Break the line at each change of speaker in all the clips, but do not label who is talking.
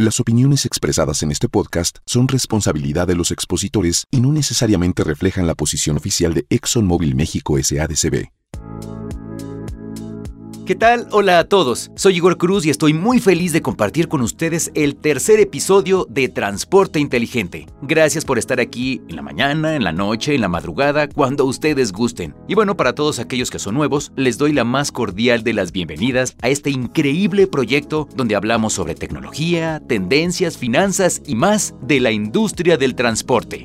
Las opiniones expresadas en este podcast son responsabilidad de los expositores y no necesariamente reflejan la posición oficial de ExxonMobil México SADCB.
¿Qué tal? Hola a todos. Soy Igor Cruz y estoy muy feliz de compartir con ustedes el tercer episodio de Transporte Inteligente. Gracias por estar aquí en la mañana, en la noche, en la madrugada, cuando ustedes gusten. Y bueno, para todos aquellos que son nuevos, les doy la más cordial de las bienvenidas a este increíble proyecto donde hablamos sobre tecnología, tendencias, finanzas y más de la industria del transporte.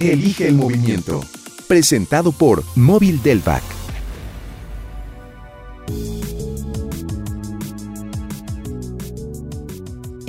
Elige el movimiento. Presentado por Móvil Delvac.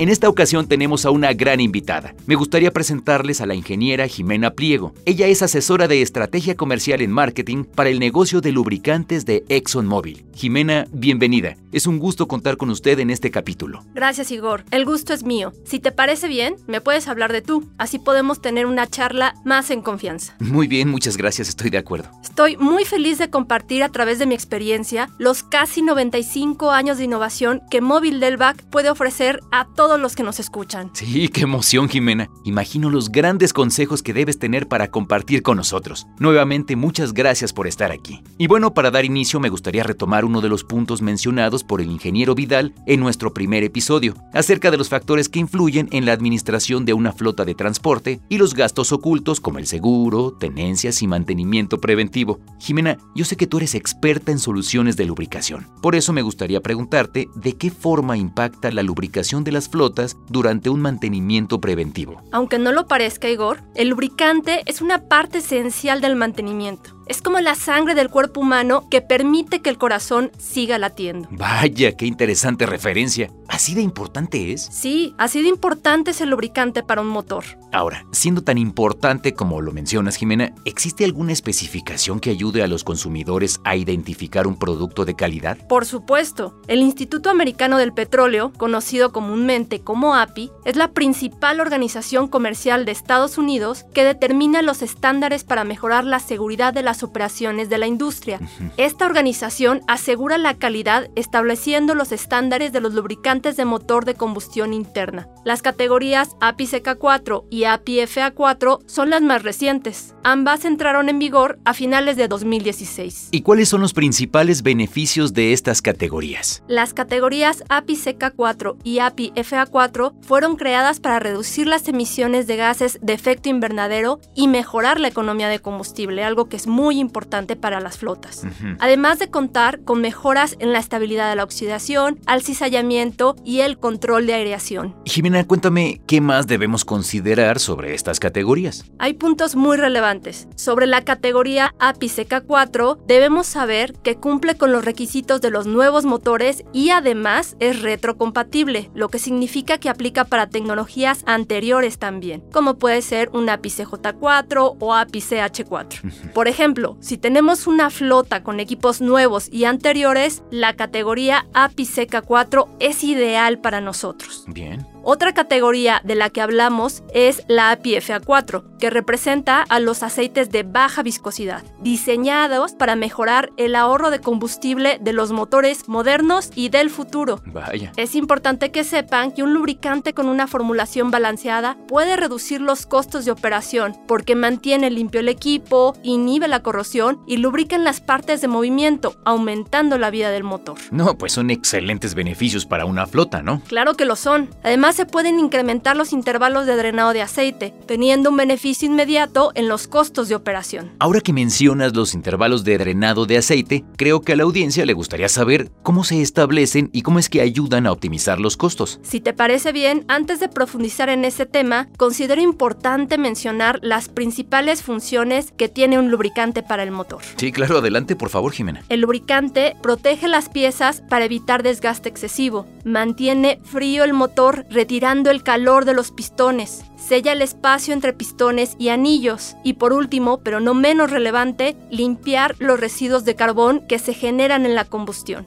En esta ocasión tenemos a una gran invitada. Me gustaría presentarles a la ingeniera Jimena Pliego. Ella es asesora de estrategia comercial en marketing para el negocio de lubricantes de ExxonMobil. Jimena, bienvenida. Es un gusto contar con usted en este capítulo.
Gracias, Igor. El gusto es mío. Si te parece bien, me puedes hablar de tú. Así podemos tener una charla más en confianza.
Muy bien, muchas gracias, estoy de acuerdo.
Estoy muy feliz de compartir a través de mi experiencia los casi 95 años de innovación que Móvil Delvac puede ofrecer a todos los que nos escuchan.
Sí, qué emoción, Jimena. Imagino los grandes consejos que debes tener para compartir con nosotros. Nuevamente, muchas gracias por estar aquí. Y bueno, para dar inicio, me gustaría retomar uno de los puntos mencionados por el ingeniero Vidal en nuestro primer episodio, acerca de los factores que influyen en la administración de una flota de transporte y los gastos ocultos como el seguro, tenencias y mantenimiento preventivo. Jimena, yo sé que tú eres experta en soluciones de lubricación. Por eso me gustaría preguntarte de qué forma impacta la lubricación de las flotas durante un mantenimiento preventivo.
Aunque no lo parezca, Igor, el lubricante es una parte esencial del mantenimiento. Es como la sangre del cuerpo humano que permite que el corazón siga latiendo.
Vaya, qué interesante referencia. ¿Así de importante es?
Sí, así de importante es el lubricante para un motor.
Ahora, siendo tan importante como lo mencionas, Jimena, ¿existe alguna especificación que ayude a los consumidores a identificar un producto de calidad?
Por supuesto, el Instituto Americano del Petróleo, conocido comúnmente como API, es la principal organización comercial de Estados Unidos que determina los estándares para mejorar la seguridad de las operaciones de la industria. Esta organización asegura la calidad estableciendo los estándares de los lubricantes de motor de combustión interna. Las categorías API CK4 y API FA4 son las más recientes. Ambas entraron en vigor a finales de 2016.
¿Y cuáles son los principales beneficios de estas categorías?
Las categorías API CK4 y API FA4 fueron creadas para reducir las emisiones de gases de efecto invernadero y mejorar la economía de combustible, algo que es muy importante para las flotas. Además de contar con mejoras en la estabilidad de la oxidación, al cizallamiento y el control de aireación.
Jimena, cuéntame qué más debemos considerar sobre estas categorías.
Hay puntos muy relevantes. Sobre la categoría API CK4, debemos saber que cumple con los requisitos de los nuevos motores y además es retrocompatible, lo que significa que aplica para tecnologías anteriores también, como puede ser un API CJ4 o API CH4. Por ejemplo, si tenemos una flota con equipos nuevos y anteriores, la categoría API CK4 es ideal para nosotros.
Bien.
Otra categoría de la que hablamos es la API FA4, que representa a los aceites de baja viscosidad, diseñados para mejorar el ahorro de combustible de los motores modernos y del futuro.
Vaya.
Es importante que sepan que un lubricante con una formulación balanceada puede reducir los costos de operación porque mantiene limpio el equipo, inhibe la corrosión y lubrica en las partes de movimiento, aumentando la vida del motor.
No, pues son excelentes beneficios para una flota, ¿no?
Claro que lo son. Además, se pueden incrementar los intervalos de drenado de aceite, teniendo un beneficio inmediato en los costos de operación.
Ahora que mencionas los intervalos de drenado de aceite, creo que a la audiencia le gustaría saber cómo se establecen y cómo es que ayudan a optimizar los costos.
Si te parece bien, antes de profundizar en ese tema, considero importante mencionar las principales funciones que tiene un lubricante para el motor.
Sí, claro, adelante por favor, Jimena.
El lubricante protege las piezas para evitar desgaste excesivo, mantiene frío el motor retirando el calor de los pistones, sella el espacio entre pistones y anillos y por último, pero no menos relevante, limpiar los residuos de carbón que se generan en la combustión.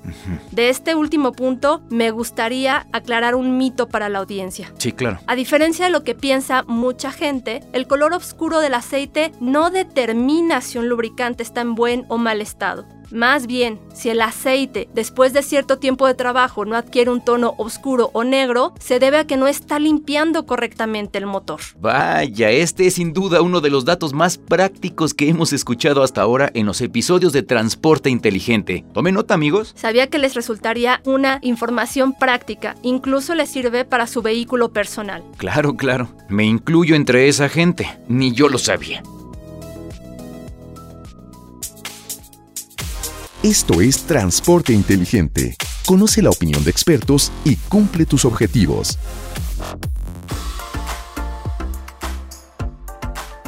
De este último punto, me gustaría aclarar un mito para la audiencia.
Sí, claro.
A diferencia de lo que piensa mucha gente, el color oscuro del aceite no determina si un lubricante está en buen o mal estado. Más bien, si el aceite, después de cierto tiempo de trabajo, no adquiere un tono oscuro o negro, se debe a que no está limpiando correctamente el motor.
Vaya, este es sin duda uno de los datos más prácticos que hemos escuchado hasta ahora en los episodios de Transporte Inteligente. Tome nota, amigos.
Sabía que les resultaría una información práctica, incluso les sirve para su vehículo personal.
Claro, claro. Me incluyo entre esa gente. Ni yo lo sabía.
Esto es Transporte Inteligente. Conoce la opinión de expertos y cumple tus objetivos.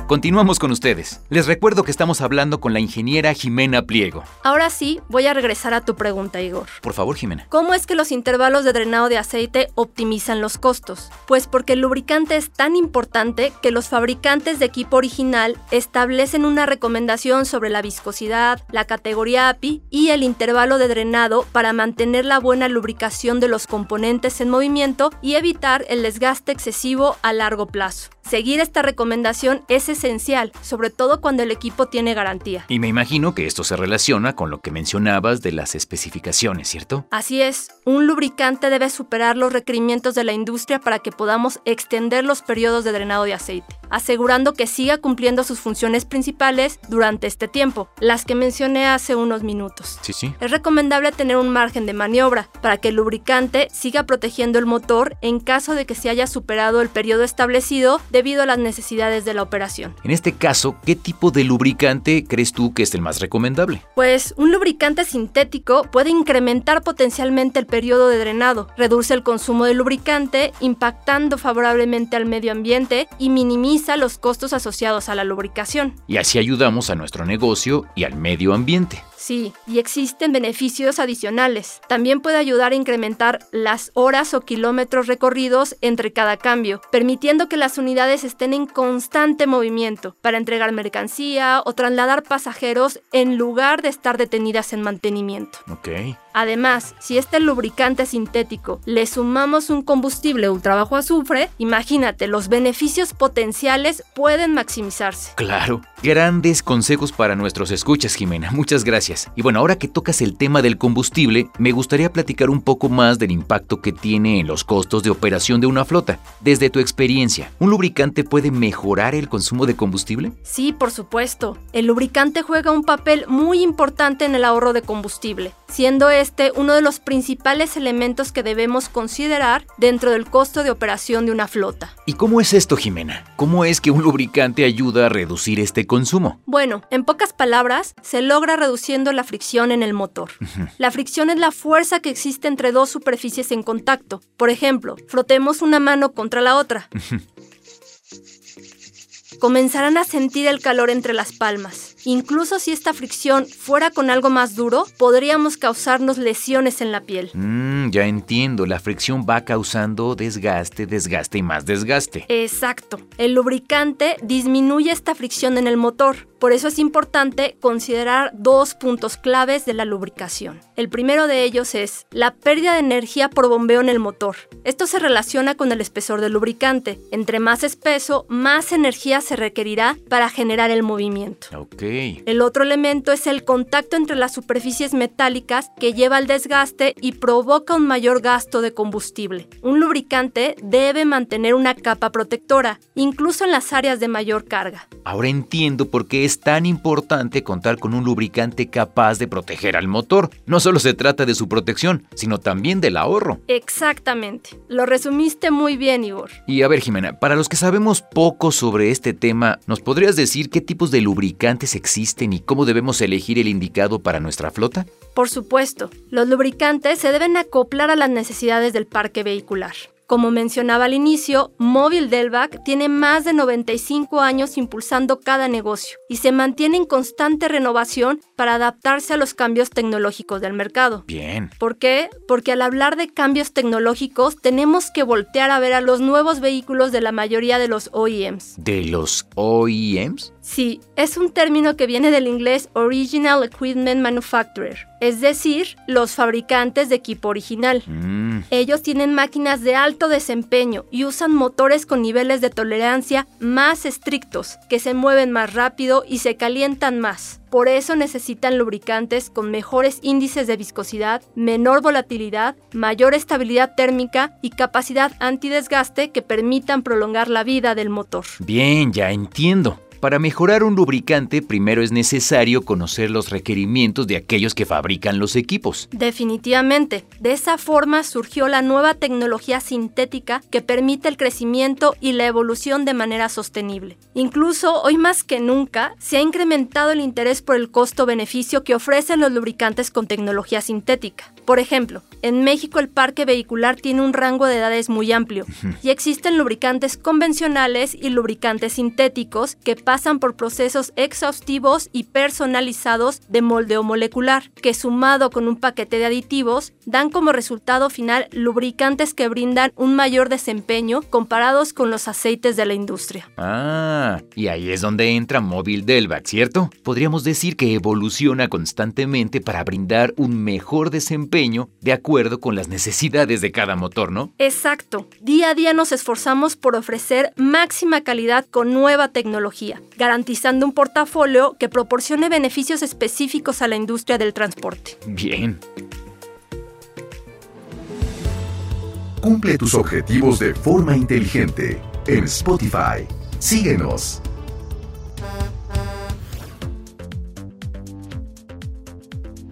Continuamos con ustedes. Les recuerdo que estamos hablando con la ingeniera Jimena Pliego.
Ahora sí, voy a regresar a tu pregunta, Igor.
Por favor, Jimena.
¿Cómo es que los intervalos de drenado de aceite optimizan los costos? Pues porque el lubricante es tan importante que los fabricantes de equipo original establecen una recomendación sobre la viscosidad, la categoría API y el intervalo de drenado para mantener la buena lubricación de los componentes en movimiento y evitar el desgaste excesivo a largo plazo. Seguir esta recomendación es esencial, sobre todo cuando el equipo tiene garantía.
Y me imagino que esto se relaciona con lo que mencionabas de las especificaciones, ¿cierto?
Así es, un lubricante debe superar los requerimientos de la industria para que podamos extender los periodos de drenado de aceite, asegurando que siga cumpliendo sus funciones principales durante este tiempo, las que mencioné hace unos minutos.
Sí, sí.
Es recomendable tener un margen de maniobra para que el lubricante siga protegiendo el motor en caso de que se haya superado el periodo establecido debido a las necesidades de la operación.
En este caso, ¿qué tipo de lubricante crees tú que es el más recomendable?
Pues un lubricante sintético puede incrementar potencialmente el periodo de drenado, reduce el consumo de lubricante, impactando favorablemente al medio ambiente y minimiza los costos asociados a la lubricación.
Y así ayudamos a nuestro negocio y al medio ambiente.
Sí, y existen beneficios adicionales. También puede ayudar a incrementar las horas o kilómetros recorridos entre cada cambio, permitiendo que las unidades estén en constante movimiento para entregar mercancía o trasladar pasajeros en lugar de estar detenidas en mantenimiento.
Ok.
Además, si este lubricante sintético le sumamos un combustible ultra bajo azufre, imagínate, los beneficios potenciales pueden maximizarse.
Claro. Grandes consejos para nuestros escuchas, Jimena. Muchas gracias. Y bueno, ahora que tocas el tema del combustible, me gustaría platicar un poco más del impacto que tiene en los costos de operación de una flota. Desde tu experiencia, ¿un lubricante puede mejorar el consumo de combustible?
Sí, por supuesto. El lubricante juega un papel muy importante en el ahorro de combustible, siendo este uno de los principales elementos que debemos considerar dentro del costo de operación de una flota.
¿Y cómo es esto, Jimena? ¿Cómo es que un lubricante ayuda a reducir este consumo?
Bueno, en pocas palabras, se logra reduciendo la fricción en el motor. La fricción es la fuerza que existe entre dos superficies en contacto. Por ejemplo, frotemos una mano contra la otra. Comenzarán a sentir el calor entre las palmas. Incluso si esta fricción fuera con algo más duro, podríamos causarnos lesiones en la piel.
Mmm, ya entiendo, la fricción va causando desgaste, desgaste y más desgaste.
Exacto. El lubricante disminuye esta fricción en el motor. Por eso es importante considerar dos puntos claves de la lubricación. El primero de ellos es la pérdida de energía por bombeo en el motor. Esto se relaciona con el espesor del lubricante. Entre más espeso, más energía se requerirá para generar el movimiento.
Ok.
El otro elemento es el contacto entre las superficies metálicas que lleva al desgaste y provoca un mayor gasto de combustible. Un lubricante debe mantener una capa protectora, incluso en las áreas de mayor carga.
Ahora entiendo por qué es tan importante contar con un lubricante capaz de proteger al motor. No solo se trata de su protección, sino también del ahorro.
Exactamente. Lo resumiste muy bien, Igor.
Y a ver, Jimena, para los que sabemos poco sobre este tema, ¿nos podrías decir qué tipos de lubricantes existen y cómo debemos elegir el indicado para nuestra flota?
Por supuesto, los lubricantes se deben acoplar a las necesidades del parque vehicular. Como mencionaba al inicio, Móvil Delvac tiene más de 95 años impulsando cada negocio y se mantiene en constante renovación para adaptarse a los cambios tecnológicos del mercado.
Bien.
¿Por qué? Porque al hablar de cambios tecnológicos tenemos que voltear a ver a los nuevos vehículos de la mayoría de los OEMs.
¿De los OEMs?
Sí, es un término que viene del inglés Original Equipment Manufacturer, es decir, los fabricantes de equipo original.
Mm,
Ellos tienen máquinas de alto desempeño y usan motores con niveles de tolerancia más estrictos, que se mueven más rápido y se calientan más. Por eso necesitan lubricantes con mejores índices de viscosidad, menor volatilidad, mayor estabilidad térmica y capacidad antidesgaste que permitan prolongar la vida del motor.
bien, ya entiendo. Para mejorar un lubricante, primero es necesario conocer los requerimientos de aquellos que fabrican los equipos.
Definitivamente, de esa forma surgió la nueva tecnología sintética que permite el crecimiento y la evolución de manera sostenible. Incluso hoy más que nunca se ha incrementado el interés por el costo-beneficio que ofrecen los lubricantes con tecnología sintética. Por ejemplo, en México el parque vehicular tiene un rango de edades muy amplio y existen lubricantes convencionales y lubricantes sintéticos que pasan por procesos exhaustivos y personalizados de moldeo molecular, que sumado con un paquete de aditivos dan como resultado final lubricantes que brindan un mayor desempeño comparados con los aceites de la industria.
Ah, y ahí es donde entra Móvil Delvac, ¿cierto? Podríamos decir que evoluciona constantemente para brindar un mejor desempeño de acuerdo con las necesidades de cada motor, ¿no?
Exacto. Día a día nos esforzamos por ofrecer máxima calidad con nueva tecnología, garantizando un portafolio que proporcione beneficios específicos a la industria del transporte.
Bien.
Cumple tus objetivos de forma inteligente en Spotify. Síguenos.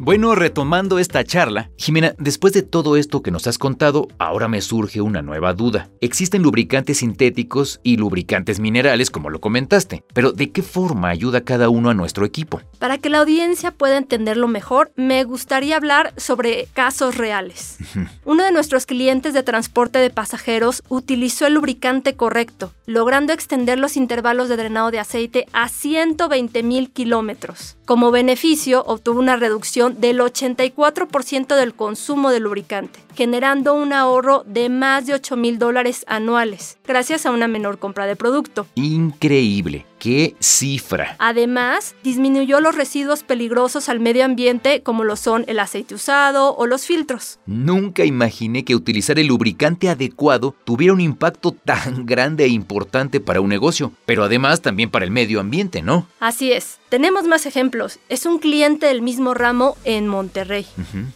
Bueno, retomando esta charla, Jimena, después de todo esto que nos has contado, ahora me surge una nueva duda. Existen lubricantes sintéticos y lubricantes minerales, como lo comentaste, pero ¿de qué forma ayuda cada uno a nuestro equipo?
Para que la audiencia pueda entenderlo mejor, me gustaría hablar sobre casos reales. Uno de nuestros clientes de transporte de pasajeros utilizó el lubricante correcto, logrando extender los intervalos de drenado de aceite a 120 mil kilómetros. Como beneficio, obtuvo una reducción del 84% del consumo de lubricante, generando un ahorro de más de 8 mil dólares anuales, gracias a una menor compra de producto.
Increíble. ¡Qué cifra!
Además, disminuyó los residuos peligrosos al medio ambiente como lo son el aceite usado o los filtros.
Nunca imaginé que utilizar el lubricante adecuado tuviera un impacto tan grande e importante para un negocio, pero además también para el medio ambiente, ¿no?
Así es. Tenemos más ejemplos. Es un cliente del mismo ramo en Monterrey.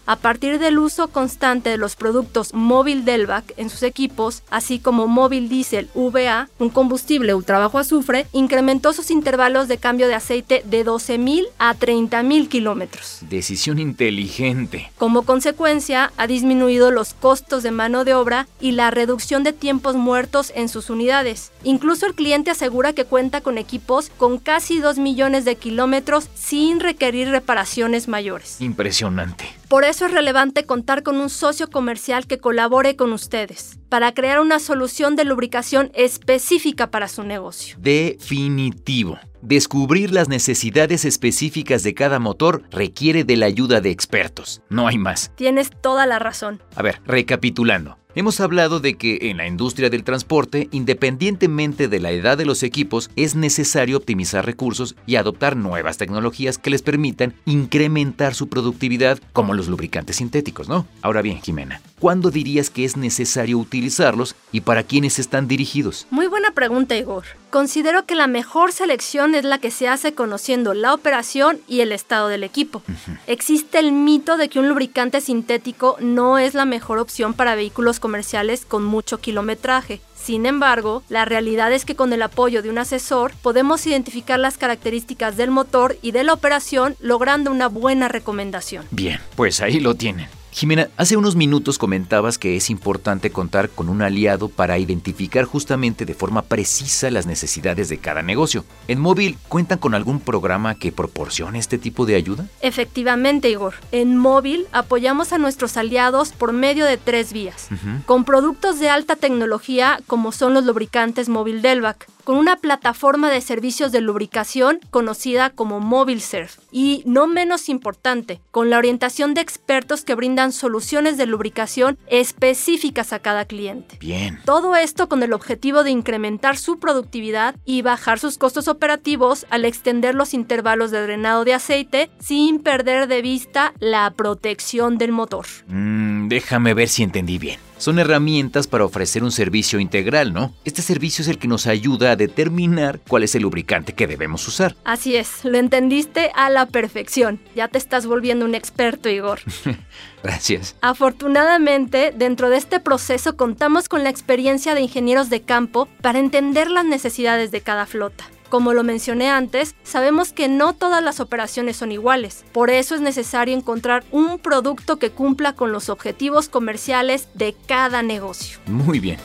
A partir del uso constante de los productos Móvil Delvac en sus equipos, así como Móvil Diesel VA, un combustible ultra bajo azufre, incrementó sus intervalos de cambio de aceite de 12.000 a 30.000 kilómetros.
Decisión inteligente.
Como consecuencia, ha disminuido los costos de mano de obra y la reducción de tiempos muertos en sus unidades. Incluso el cliente asegura que cuenta con equipos con casi 2 millones de kilómetros sin requerir reparaciones mayores.
Impresionante.
Por eso es relevante contar con un socio comercial que colabore con ustedes para crear una solución de lubricación específica para su negocio.
Definitivo. Descubrir las necesidades específicas de cada motor requiere de la ayuda de expertos. No hay más.
Tienes toda la razón.
A ver, recapitulando. Hemos hablado de que en la industria del transporte, independientemente de la edad de los equipos, es necesario optimizar recursos y adoptar nuevas tecnologías que les permitan incrementar su productividad, como los lubricantes sintéticos, ¿no? Ahora bien, Jimena, ¿cuándo dirías que es necesario utilizarlos y para quiénes están dirigidos?
Muy buena pregunta, Igor. Considero que la mejor selección es la que se hace conociendo la operación y el estado del equipo. Existe el mito de que un lubricante sintético no es la mejor opción para vehículos comerciales con mucho kilometraje. Sin embargo, la realidad es que con el apoyo de un asesor podemos identificar las características del motor y de la operación logrando una buena recomendación.
Bien, pues ahí lo tienen. Jimena, hace unos minutos comentabas que es importante contar con un aliado para identificar justamente de forma precisa las necesidades de cada negocio. ¿En móvil cuentan con algún programa que proporcione este tipo de ayuda?
Efectivamente, Igor. En móvil apoyamos a nuestros aliados por medio de tres vías. Con productos de alta tecnología como son los lubricantes móvil Delvac, con una plataforma de servicios de lubricación conocida como MobileServe. Y no menos importante, con la orientación de expertos que brindan soluciones de lubricación específicas a cada cliente.
Bien.
Todo esto con el objetivo de incrementar su productividad y bajar sus costos operativos al extender los intervalos de drenado de aceite sin perder de vista la protección del motor.
Mm, déjame ver si entendí bien. Son herramientas para ofrecer un servicio integral, ¿no? Este servicio es el que nos ayuda a determinar cuál es el lubricante que debemos usar.
Así es, lo entendiste a la perfección. Ya te estás volviendo un experto, Igor.
Gracias.
Afortunadamente, dentro de este proceso contamos con la experiencia de ingenieros de campo para entender las necesidades de cada flota. Como lo mencioné antes, sabemos que no todas las operaciones son iguales. Por eso es necesario encontrar un producto que cumpla con los objetivos comerciales de cada negocio.
Muy bien.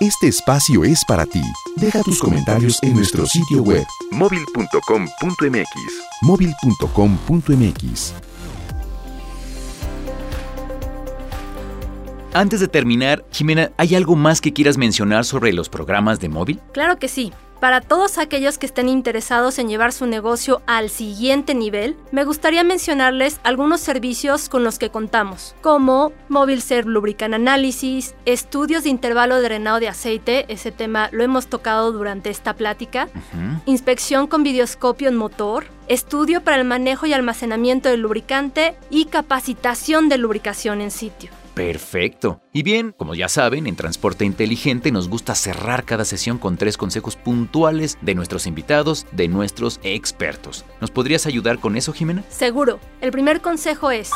Este espacio es para ti. Deja tus comentarios en nuestro sitio web
móvil.com.mx.
móvil.com.mx.
Antes de terminar, Jimena, ¿hay algo más que quieras mencionar sobre los programas de móvil?
Claro que sí. Para todos aquellos que estén interesados en llevar su negocio al siguiente nivel, me gustaría mencionarles algunos servicios con los que contamos, como Mobile Serve Lubricant Analysis, estudios de intervalo de drenado de aceite, ese tema lo hemos tocado durante esta plática, inspección con videoscopio en motor, estudio para el manejo y almacenamiento del lubricante y capacitación de lubricación en sitio.
Perfecto. Y bien, como ya saben, en Transporte Inteligente nos gusta cerrar cada sesión con tres consejos puntuales de nuestros invitados, de nuestros expertos. ¿Nos podrías ayudar con eso, Jimena?
Seguro. El primer consejo es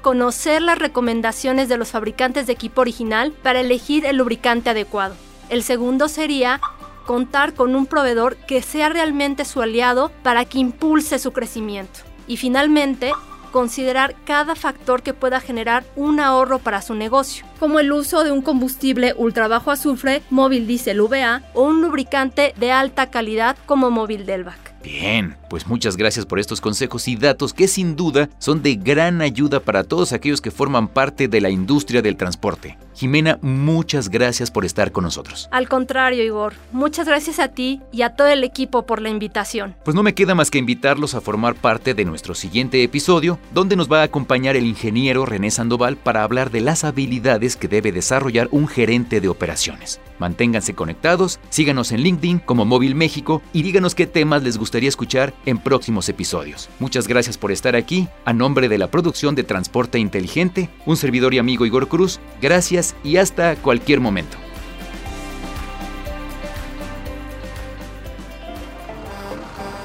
conocer las recomendaciones de los fabricantes de equipo original para elegir el lubricante adecuado. El segundo sería contar con un proveedor que sea realmente su aliado para que impulse su crecimiento. Y finalmente, considerar cada factor que pueda generar un ahorro para su negocio, como el uso de un combustible ultra bajo azufre, móvil diésel VA o un lubricante de alta calidad como móvil Delvac.
Bien, pues muchas gracias por estos consejos y datos que sin duda son de gran ayuda para todos aquellos que forman parte de la industria del transporte. Jimena, muchas gracias por estar con nosotros.
Al contrario, Igor, muchas gracias a ti y a todo el equipo por la invitación.
Pues no me queda más que invitarlos a formar parte de nuestro siguiente episodio, donde nos va a acompañar el ingeniero René Sandoval para hablar de las habilidades que debe desarrollar un gerente de operaciones. Manténganse conectados, síganos en LinkedIn como Móvil México y díganos qué temas les gustaría escuchar en próximos episodios. Muchas gracias por estar aquí. A nombre de la producción de Transporte Inteligente, un servidor y amigo Igor Cruz, gracias y hasta cualquier momento.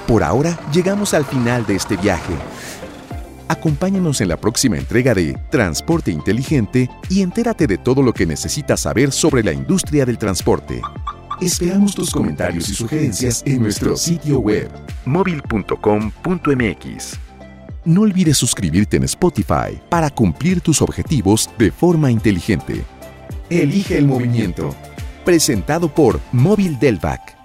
Por ahora llegamos al final de este viaje. Acompáñanos en la próxima entrega de Transporte Inteligente y entérate de todo lo que necesitas saber sobre la industria del transporte. Esperamos tus comentarios y sugerencias en nuestro sitio web.
móvil.com.mx.
No olvides suscribirte en Spotify para cumplir tus objetivos de forma inteligente. Elige el movimiento. Presentado por Móvil Delvac.